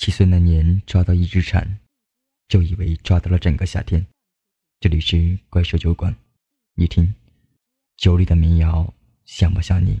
七岁那年抓到一只蝉，就以为抓到了整个夏天。这里是怪兽酒馆，你听，酒里的民谣像不像你？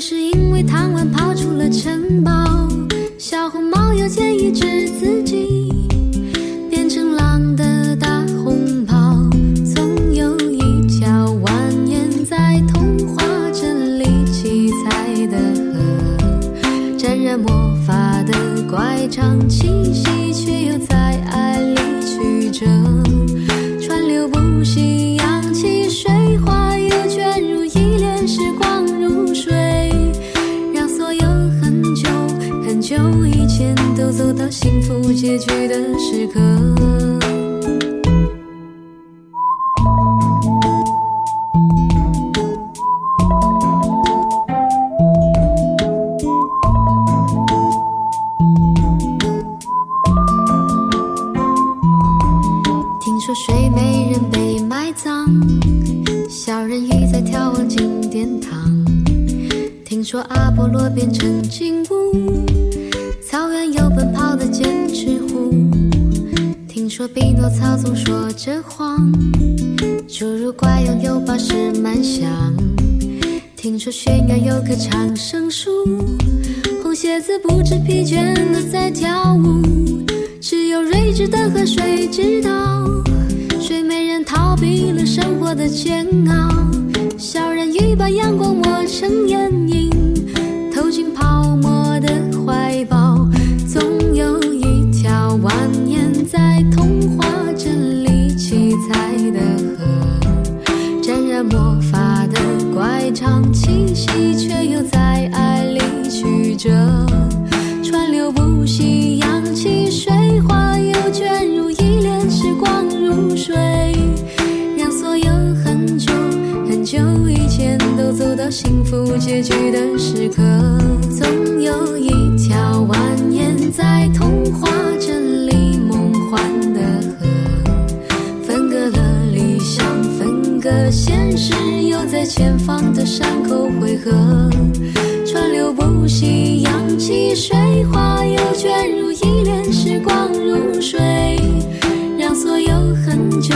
是因为贪玩跑出了城堡，小红帽又建议治自己变成狼的大红袍。总有一条蜿蜒在童话镇里七彩的河，沾染魔法的乖张气息，却又在爱里曲折，川流不息，都走到幸福结局的时刻。听说睡美人被埋葬，小人鱼在眺望金殿堂。听说阿波罗变成金乌。匹诺曹总说着谎，侏儒怪拥有宝石满箱，听说悬崖有棵长生树，红鞋子不知疲倦的在跳舞，只有睿智的河水知道，睡美人逃避了生活的煎熬，息却又在爱里曲折，川流不息，扬起水花，又卷入一帘时光如水，让所有很久很久以前都走到幸福结局的时刻。的现实又。在前方的山口汇合，川流不息，扬起水花，又卷入一帘时光如水，让所有很久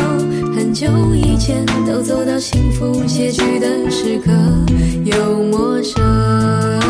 很久以前都走到幸福结局的时刻，又陌生。